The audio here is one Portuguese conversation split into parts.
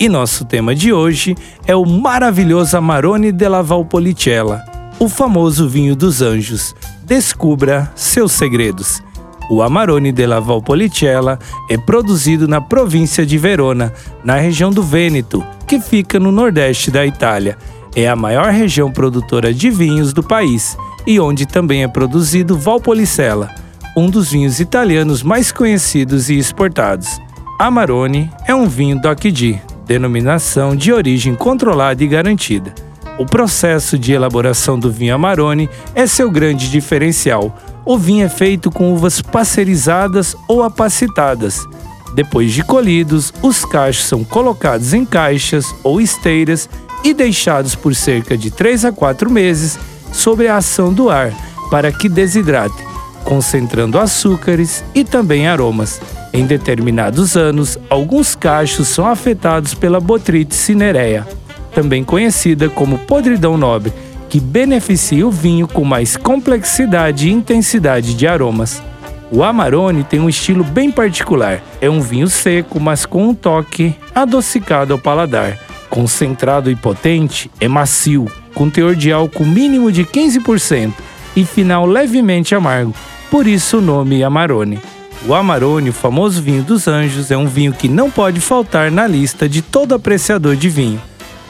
E nosso tema de hoje é o maravilhoso Amarone della Valpolicella, o famoso vinho dos anjos. Descubra seus segredos. O Amarone della Valpolicella é produzido na província de Verona, na região do Vêneto, que fica no nordeste da Itália. É a maior região produtora de vinhos do país e onde também é produzido Valpolicella, um dos vinhos italianos mais conhecidos e exportados. Amarone é um vinho DOC D, denominação de origem controlada e garantida. O processo de elaboração do vinho Amarone é seu grande diferencial. O vinho é feito com uvas pasteurizadas ou apacitadas. Depois de colhidos, os cachos são colocados em caixas ou esteiras e deixados por cerca de 3 a 4 meses sob a ação do ar para que desidrate, concentrando açúcares e também aromas. Em determinados anos, alguns cachos são afetados pela botrite cinerea, também conhecida como podridão nobre, que beneficia o vinho com mais complexidade e intensidade de aromas. O Amarone tem um estilo bem particular. É um vinho seco, mas com um toque adocicado ao paladar. Concentrado e potente, é macio, com teor de álcool mínimo de 15% e final levemente amargo, por isso o nome Amarone. O Amarone, o famoso vinho dos anjos, é um vinho que não pode faltar na lista de todo apreciador de vinho.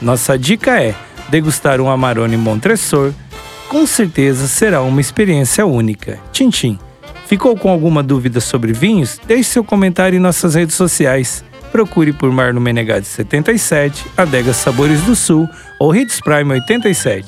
Nossa dica é degustar um Amarone Montresor. Com certeza será uma experiência única. Tintim. Ficou com alguma dúvida sobre vinhos? Deixe seu comentário em nossas redes sociais. Procure por Marno Menegade 77, Adega Sabores do Sul ou Hits Prime 87.